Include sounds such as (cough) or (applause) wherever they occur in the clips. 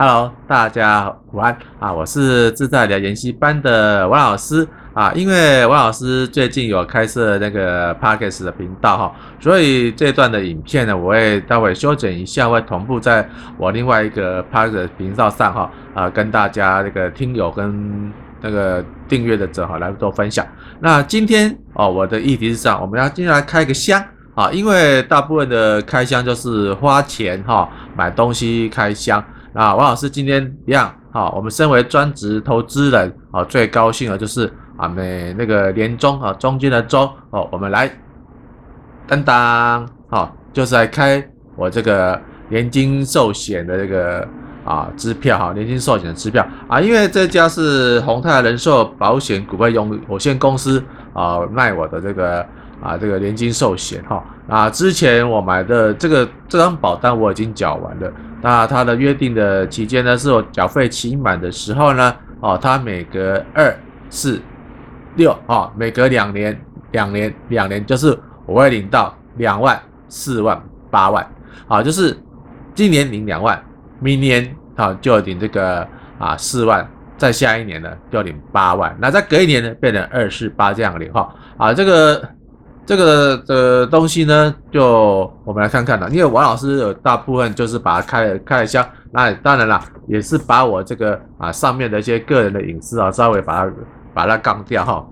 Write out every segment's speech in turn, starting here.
Hello，大家午安啊！我是自在聊研习班的王老师啊。因为王老师最近有开设那个 Podcast 的频道哈，所以这段的影片呢，我会待会修剪一下，会同步在我另外一个 Podcast 频道上哈啊，跟大家那个听友跟那个订阅的者哈来做分享。那今天哦，我的议题是这样，我们要今天来开个箱啊，因为大部分的开箱就是花钱哈买东西开箱。啊，王老师今天一样，好，我们身为专职投资人，啊，最高兴的就是啊，每那个年终啊，中间的周，哦，我们来，当当，好，就是来开我这个年金寿险的这个啊支票哈，年金寿险的支票啊，因为这家是宏泰人寿保险股份有限公司啊卖我的这个啊这个年金寿险哈，啊，之前我买的这个这张保单我已经缴完了。那它的约定的期间呢，是我缴费期满的时候呢，哦，它每隔二、四、六，哦，每隔两年、两年、两年，就是我会领到两万、四万、八万，啊，就是今年领两万，明年啊就领这个啊四万，再下一年呢就领八万，那再隔一年呢变成二四八这样领哈，啊，这个。这个的东西呢，就我们来看看了。因为王老师有大部分就是把它开了开了箱，那当然了，也是把我这个啊上面的一些个人的隐私啊，稍微把它把它杠掉哈。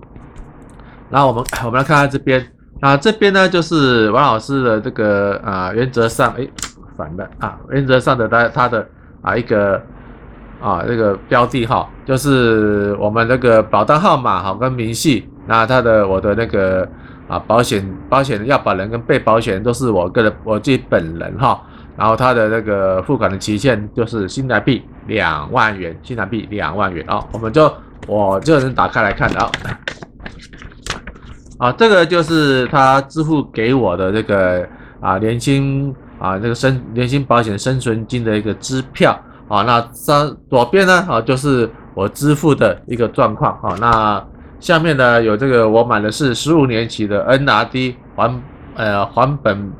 那我们 (coughs) 我们来看看这边，那这边呢就是王老师的这个啊原则上，哎反的啊，原则上的他他的啊一个啊这个标的哈，就是我们那个保单号码哈跟明细，那他的我的那个。啊，保险保险的要保人跟被保险人都是我个人我自己本人哈，然后他的那个付款的期限就是新台币两万元，新台币两万元啊，我们就我就能打开来看啊，啊，这个就是他支付给我的这个啊年金啊这个生年金保险生存金的一个支票啊，那上左边呢啊就是我支付的一个状况啊，那。下面呢有这个，我买的是十五年期的 NRD 还呃还本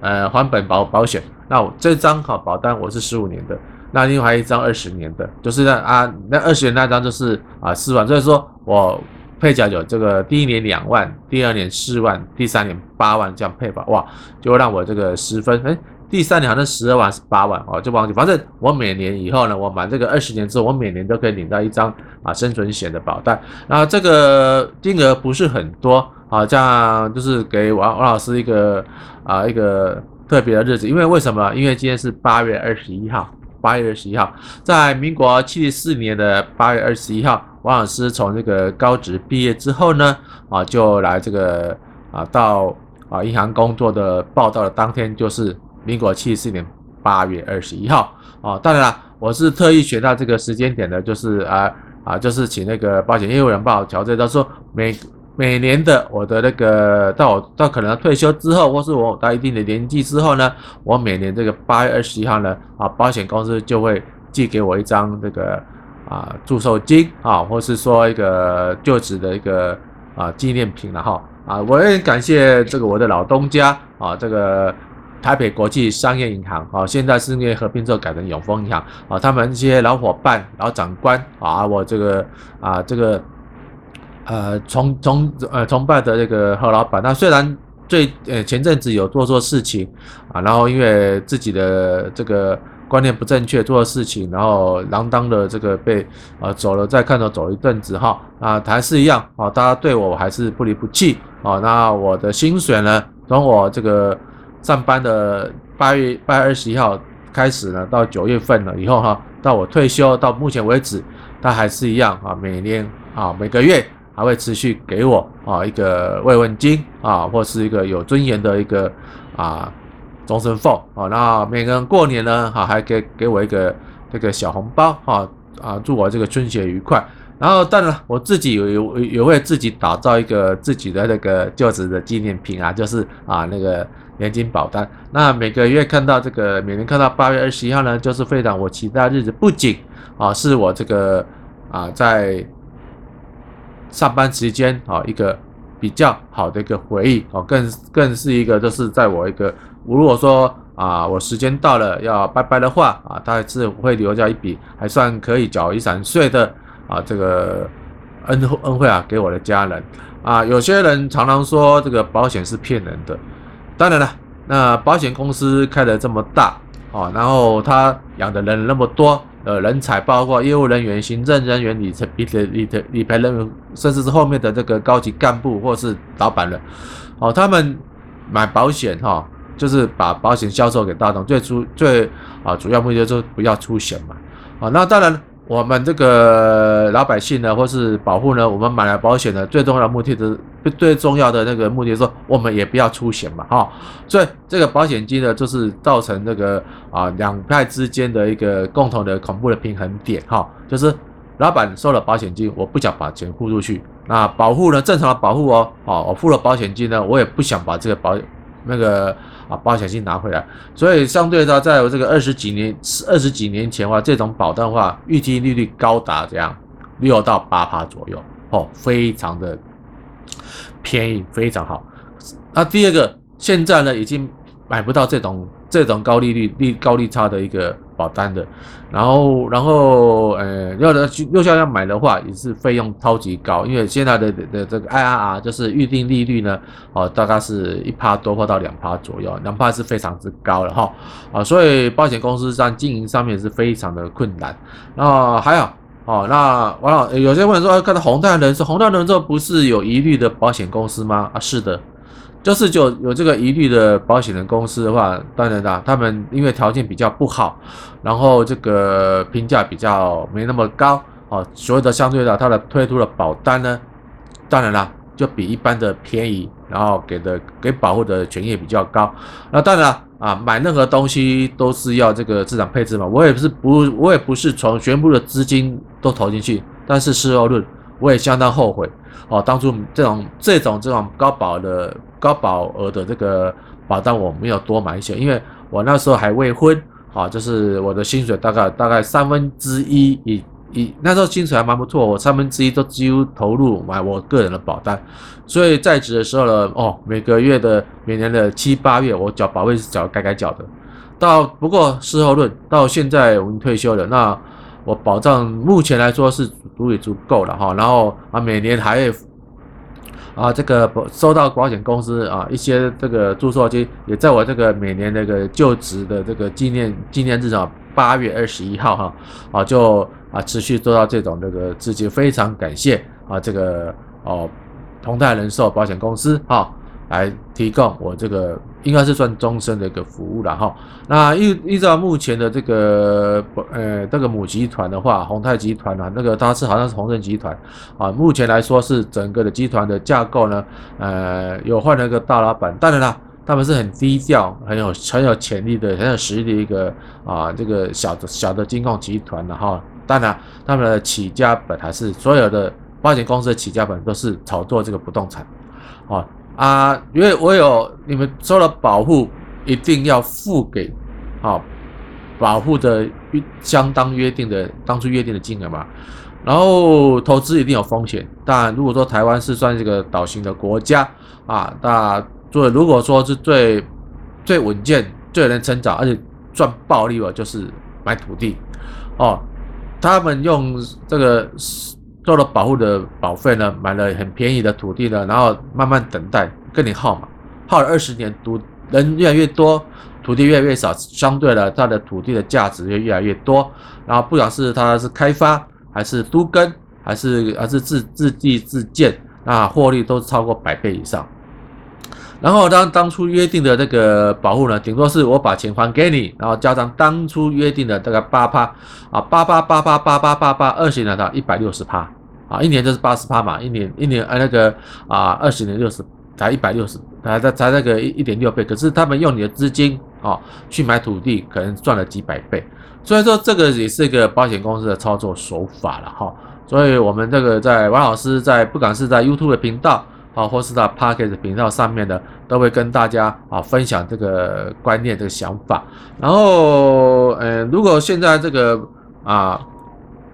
呃还本保保险。那我这张好保单我是十五年的，那另外一张二十年的，就是那啊那二十年那张就是啊四万，所以说我配缴有这个第一年两万，第二年四万，第三年八万这样配吧，哇，就让我这个十分哎。第三年好像十二万是八万哦，就忘记。反正我每年以后呢，我买这个二十年之后，我每年都可以领到一张啊生存险的保单。那这个金额不是很多啊，(laughs) 这样就是给王王老师一个啊一个特别的日子。因为为什么？因为今天是八月二十一号，八月二十一号，在民国七十四年的八月二十一号，王老师从这个高职毕业之后呢，啊就来这个啊到啊银行工作的报到的当天就是。民国七十四年八月二十一号，啊，当然了，我是特意选到这个时间点的，就是啊啊，就是请那个保险业务员帮我调整，他说每每年的我的那个到我到可能退休之后，或是我到一定的年纪之后呢，我每年这个八月二十一号呢，啊，保险公司就会寄给我一张这个啊祝寿金啊，或是说一个就职的一个啊纪念品了哈啊，我也感谢这个我的老东家啊这个。台北国际商业银行啊，现在是因为合并之后改成永丰银行啊，他们一些老伙伴、老长官啊，我这个啊，这个呃，崇崇呃崇拜的这个何老板，那虽然最呃前阵子有做错事情啊，然后因为自己的这个观念不正确做的事情，然后锒铛的这个被啊走了，再看到走一阵子哈啊，还是一样啊，大家对我还是不离不弃啊，那我的薪水呢，从我这个。上班的八月八月二十一号开始呢，到九月份了以后哈，到我退休到目前为止，他还是一样啊，每年啊每个月还会持续给我啊一个慰问金啊，或是一个有尊严的一个啊终身俸啊，那每个人过年呢哈还给给我一个这个小红包啊啊，祝我这个春节愉快。然后当然了我自己有有也会自己打造一个自己的那个就职的纪念品啊，就是啊那个。年金保单，那每个月看到这个，每年看到八月二十一号呢，就是非常我期待的日子。不仅啊，是我这个啊在上班时间啊一个比较好的一个回忆啊，更更是一个就是在我一个如果说啊，我时间到了要拜拜的话啊，他还是会留下一笔还算可以缴遗产税的啊这个恩恩惠啊给我的家人啊。有些人常常说这个保险是骗人的，当然了，那保险公司开得这么大啊，然后他养的人那么多。呃，人才包括业务人员、行政人员、理财、理理理理赔人员，甚至是后面的这个高级干部或是老板人，哦，他们买保险哈、哦，就是把保险销售给大众，最初最啊主要目的就是不要出险嘛，啊、哦，那当然。我们这个老百姓呢，或是保护呢，我们买了保险呢，最重要的目的是最重要的那个目的是说，我们也不要出险嘛，哈，所以这个保险金呢，就是造成这个啊两派之间的一个共同的恐怖的平衡点，哈，就是老板收了保险金，我不想把钱付出去，那保护呢，正常的保护哦，好，我付了保险金呢，我也不想把这个保那个。啊，保险金拿回来，所以相对它在我这个二十几年、二十几年前的话，这种保单的话，预期利率高达这样六到八趴左右，哦，非常的便宜，非常好。那第二个，现在呢，已经买不到这种这种高利率、利高利差的一个。保单的，然后，然后，呃，要的去又想要买的话，也是费用超级高，因为现在的的的这个 IRR 就是预定利率呢，哦，大概是一趴多或到两趴左右，两趴是非常之高了哈，啊，所以保险公司上经营上面是非常的困难。那还有，哦，那完了，有些问说，看到宏泰人寿，宏泰人寿不是有疑虑的保险公司吗？啊，是的。就是就有这个疑虑的保险的公司的话，当然啦，他们因为条件比较不好，然后这个评价比较没那么高哦，所以的相对的，它的推出的保单呢，当然啦，就比一般的便宜，然后给的给保护的权益也比较高。那当然啦啊，买任何东西都是要这个资产配置嘛，我也不是不，我也不是从全部的资金都投进去，但是事后论，我也相当后悔哦，当初这种这种这种高保的。高保额的这个保单我没有多买一些，因为我那时候还未婚，啊，就是我的薪水大概大概三分之一以以那时候薪水还蛮不错，我三分之一都几乎投入买我个人的保单，所以在职的时候呢，哦，每个月的每年的七八月我缴保费是缴该该缴的，到不过事后论到现在我们退休了，那我保障目前来说是足以足够了哈，然后啊每年还。啊，这个收到保险公司啊一些这个注册金，也在我这个每年那个就职的这个纪念纪念日啊，八月二十一号哈，啊就啊持续做到这种这个资金，非常感谢啊这个哦同泰人寿保险公司哈。来提供我这个应该是算终身的一个服务了哈。那依依照目前的这个呃这个母集团的话，宏泰集团啊，那个它是好像是宏盛集团啊。目前来说是整个的集团的架构呢，呃，有换了一个大老板。当然啦，他们是很低调、很有很有潜力的、很有实力的一个啊这个小的小的金控集团的哈。当然，他们的起家本还是所有的保险公司的起家本都是炒作这个不动产啊。啊，因为我有你们收了保护，一定要付给啊保护的相当约定的当初约定的金额嘛。然后投资一定有风险，当然如果说台湾是算这个岛型的国家啊，那做如果说是最最稳健、最能成长，而且赚暴利了，就是买土地哦。他们用这个。做了保护的保费呢，买了很便宜的土地呢，然后慢慢等待跟你耗嘛，耗了二十年，土人越来越多，土地越来越少，相对的它的土地的价值就越来越多。然后不管是它是开发还是都跟，还是还是自自地自建，那获利都超过百倍以上。然后当当初约定的那个保护呢，顶多是我把钱还给你，然后加上当初约定的这个八趴啊，八八八八八八八八二十年的一百六十趴啊，一年就是八十趴嘛，一年一年啊那个啊二十年六十才一百六十，才才才那个一一点六倍，可是他们用你的资金啊去买土地，可能赚了几百倍，所以说这个也是一个保险公司的操作手法了哈，所以我们这个在王老师在不管是在 YouTube 的频道。好，或是在 package 频道上面的，都会跟大家啊分享这个观念、这个想法。然后，嗯，如果现在这个啊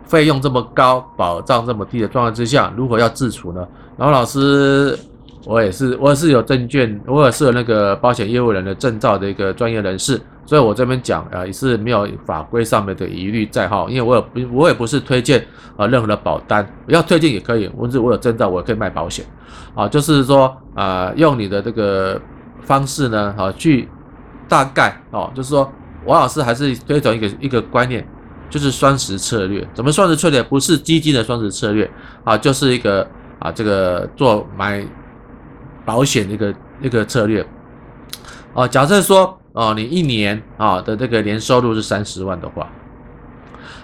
费用这么高、保障这么低的状况之下，如何要自处呢？然后老师我也是，我也是有证券，我也是有那个保险业务人的证照的一个专业人士，所以我这边讲啊，也是没有法规上面的疑虑在哈，因为我也不，我也不是推荐啊任何的保单，要推荐也可以，我是我有证照，我可以卖保险，啊，就是说啊，用你的这个方式呢，啊，去大概哦，就是说王老师还是推崇一个一个观念，就是双十策略，怎么双十策略？不是基金的双十策略啊，就是一个啊，这个做买。保险一个一个策略，哦，假设说哦，你一年啊的这个年收入是三十万的话，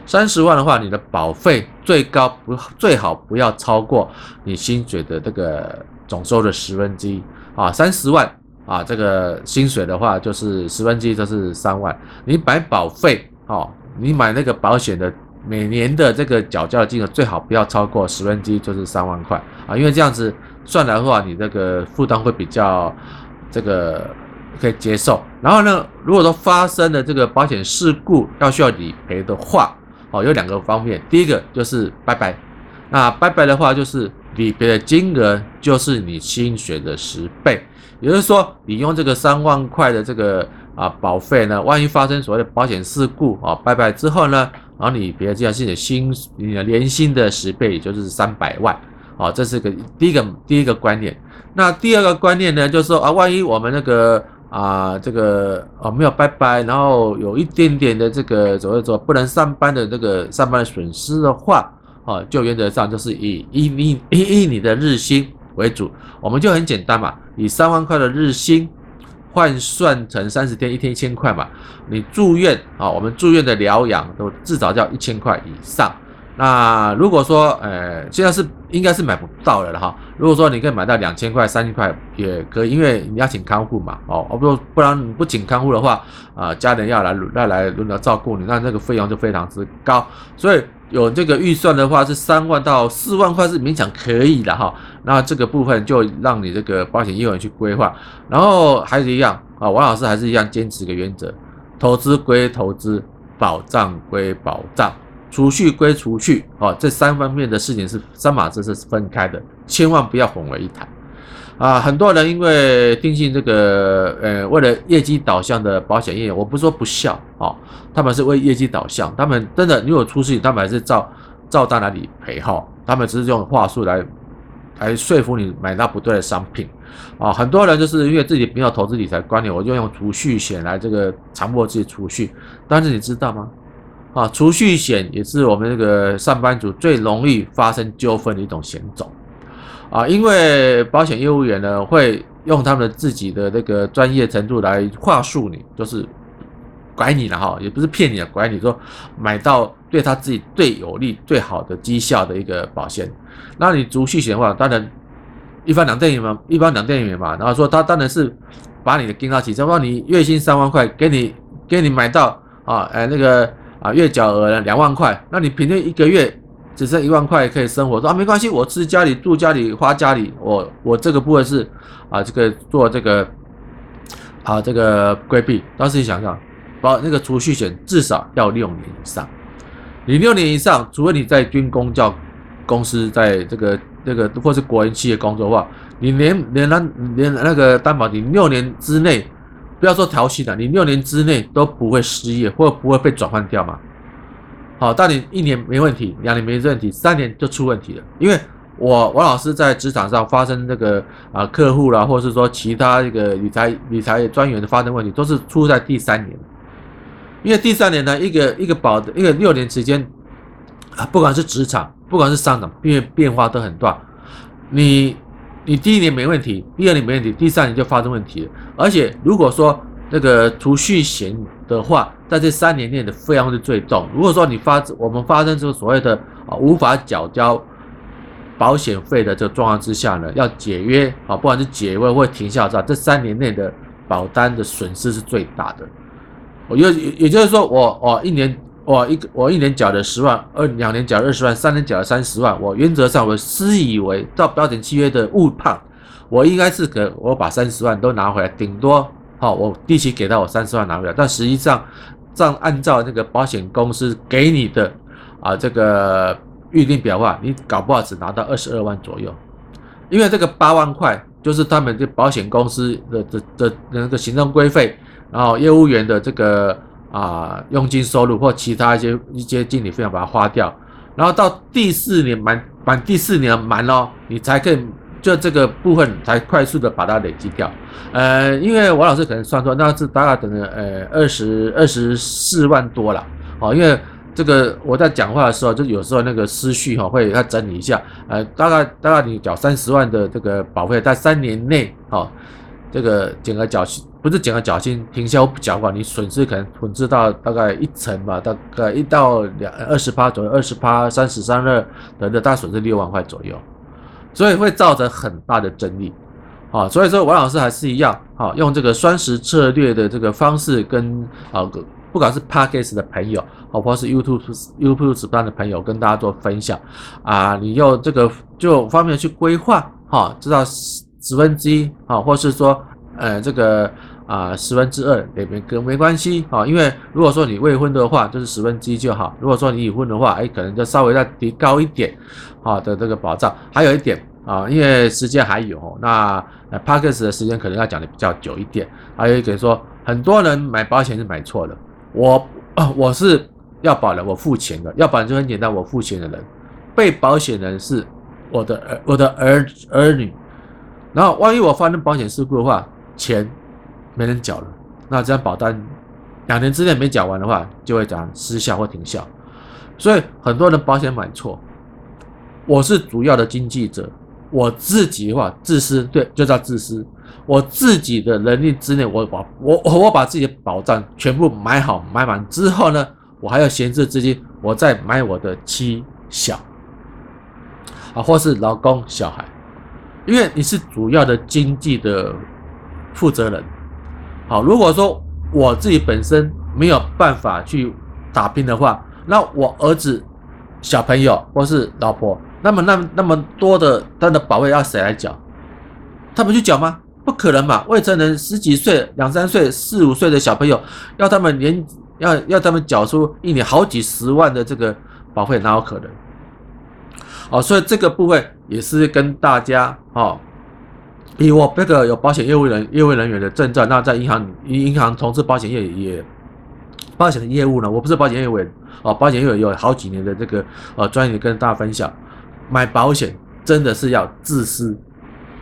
三十万的话，你的保费最高不最好不要超过你薪水的这个总收入的十分之一啊，三十万啊，这个薪水的话就是十分之一就是三万，你买保费哦，你买那个保险的每年的这个缴交金额最好不要超过十分之一就是三万块啊，因为这样子。算来的话，你这个负担会比较这个可以接受。然后呢，如果说发生了这个保险事故要需要理赔的话，哦，有两个方面。第一个就是拜拜，那拜拜的话就是理赔的金额就是你薪水的十倍，也就是说，你用这个三万块的这个啊保费呢，万一发生所谓的保险事故啊，拜拜之后呢，然后你别这样是你的薪你的年薪的十倍，也就是三百万。好，这是个第一个第一个观念。那第二个观念呢，就是说啊，万一我们那个啊，这个啊没有拜拜，然后有一点点的这个所谓说不能上班的这个上班的损失的话，啊，就原则上就是以以你以以你的日薪为主，我们就很简单嘛，以三万块的日薪换算成三十天，一天一千块嘛。你住院啊，我们住院的疗养都至少要一千块以上。那如果说，呃，现在是应该是买不到了哈。如果说你可以买到两千块、三千块也可以，因为你要请看护嘛，哦，不不然你不请看护的话，啊、家人要来要来轮流照顾你，那那个费用就非常之高。所以有这个预算的话，是三万到四万块是勉强可以的哈。那这个部分就让你这个保险业务员去规划。然后还是一样啊，王老师还是一样坚持一个原则：投资归投资，保障归保障。储蓄归储蓄，哦，这三方面的事情是三码子是分开的，千万不要混为一谈啊！很多人因为定性这个，呃，为了业绩导向的保险业，我不说不孝哦，他们是为业绩导向，他们真的如果出事，他们还是照照单来理赔哈，他们只是用话术来来说服你买到不对的商品啊！很多人就是因为自己没有投资理财观念，我就用储蓄险来这个强迫自己储蓄，但是你知道吗？啊，储蓄险也是我们这个上班族最容易发生纠纷的一种险种啊，因为保险业务员呢会用他们自己的这个专业程度来话术你，就是拐你了哈，也不是骗你啊，拐你说买到对他自己最有利、最好的绩效的一个保险。那你储蓄险的话，当然一般两瞪眼嘛，一般两瞪眼嘛，然后说他当然是把你的金到起，就让你月薪三万块，给你给你买到啊，哎那个。啊，月缴额呢两万块，那你平均一个月只剩一万块可以生活，说啊没关系，我吃家里住家里花家里，我我这个部分是啊这个做这个啊这个规避，但是你想想，保那个储蓄险至少要六年以上，你六年以上，除非你在军工教公司，在这个这个或是国营企业工作的话，你连连那连那个担保，你六年之内。不要说调息的，你六年之内都不会失业，或不会被转换掉嘛？好，但你一年没问题，两年没问题，三年就出问题了。因为我王老师在职场上发生这个啊客户啦，或者是说其他这个理财理财专员的发生问题，都是出在第三年。因为第三年呢，一个一个保一个六年时间啊，不管是职场，不管是商场，变变化都很大，你。你第一年没问题，第二年没问题，第三年就发生问题了。而且如果说那个储蓄险的话，在这三年内的费用是最重。如果说你发我们发生这个所谓的啊无法缴交保险费的这个状况之下呢，要解约啊，不管是解约或停效，这三年内的保单的损失是最大的。我也也就是说我，我我一年。我一我一年缴了十万，二两年缴了二十万，三年缴了三十万。我原则上我私以为到保险契约的误判，我应该是可我把三十万都拿回来，顶多好我第一期给到我三十万拿回来。但实际上，这样按照那个保险公司给你的啊这个预定表话，你搞不好只拿到二十二万左右，因为这个八万块就是他们这保险公司的的的那个行政规费，然后业务员的这个啊佣金收入或其他一些一些经理费用把它花掉，然后到第四年满满第四年满了，你才可以就这个部分才快速的把它累积掉。呃，因为王老师可能算错，那是大概等了呃二十二十四万多了哦，因为。这个我在讲话的时候，就有时候那个思绪哈会要整理一下，呃，大概大概你缴三十万的这个保费，在三年内哈，这个减额缴清不是减额缴清，停销不缴款，你损失可能损失到大概一成吧，大概一到两二十趴左右，二十趴三十三二等等，大损失六万块左右，所以会造成很大的争议，啊，所以说王老师还是一样，啊，用这个双十策略的这个方式跟啊。不管是 Podcast 的朋友，或者是 YouTube YouTube 直播的朋友，跟大家做分享啊，你用这个就方面去规划哈，知道十分之一啊，或是说呃这个啊十分之二也没跟没关系啊，因为如果说你未婚的话，就是十分之一就好；如果说你已婚的话，哎，可能就稍微再提高一点啊的这个保障。还有一点啊，因为时间还有，那 Podcast 的时间可能要讲的比较久一点。还有一点说，很多人买保险是买错了。我，(coughs) 我是要保人，我付钱的，要保人就很简单，我付钱的人，被保险人是我的儿，我的儿儿女，然后万一我发生保险事故的话，钱没人缴了，那这张保单两年之内没缴完的话，就会讲失效或停效，所以很多人保险买错，我是主要的经济者，我自己的话自私，对，就叫自私。我自己的能力之内，我把我我把自己的保障全部买好买满之后呢，我还要闲置资金，我再买我的妻小啊，或是老公小孩，因为你是主要的经济的负责人。好，如果说我自己本身没有办法去打拼的话，那我儿子、小朋友或是老婆，那么那那么多的他的保费要谁来缴？他们去缴吗？不可能嘛！未成年十几岁、两三岁、四五岁的小朋友，要他们年要要他们缴出一年好几十万的这个保费，哪有可能？哦，所以这个部分也是跟大家哦，以我这个有保险业务人业务人员的证照，那在银行银行从事保险业也保险的业务呢，我不是保险业务员哦，保险业务有好几年的这个呃专业跟大家分享，买保险真的是要自私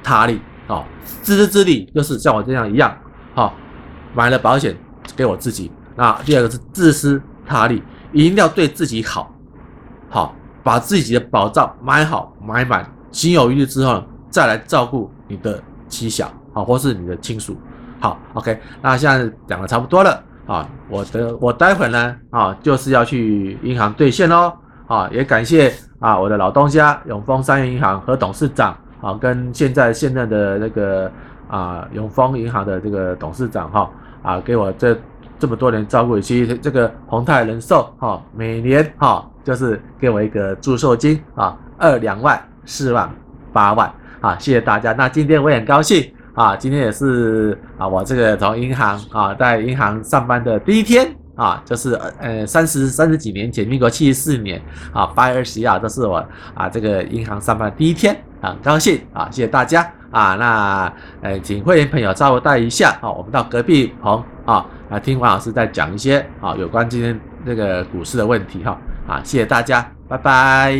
他利。哦，自私自利就是像我这样一样，好、哦，买了保险给我自己。那第二个是自私他利，一定要对自己好，好、把自己的保障买好买满，心有余力之后，再来照顾你的妻小，好、或是你的亲属。好，OK，那现在讲的差不多了，啊、我的我待会呢，啊、就是要去银行兑现喽，啊、也感谢啊我的老东家永丰商业银行和董事长。啊，跟现在现任的那个啊永丰银行的这个董事长哈啊，给我这这么多年照顾，以及这个宏泰人寿哈，每年哈就是给我一个祝寿金啊，二两万、四万、八万啊，谢谢大家。那今天我也很高兴啊，今天也是啊，我这个从银行啊，在银行上班的第一天。啊，就是呃三十三十几年前，民国七十四年啊八月二十一号，这是我啊这个银行上班的第一天啊，高兴啊，谢谢大家啊，那呃请会员朋友稍微带一下啊，我们到隔壁棚啊来听王老师再讲一些啊有关今天这个股市的问题哈啊，谢谢大家，拜拜。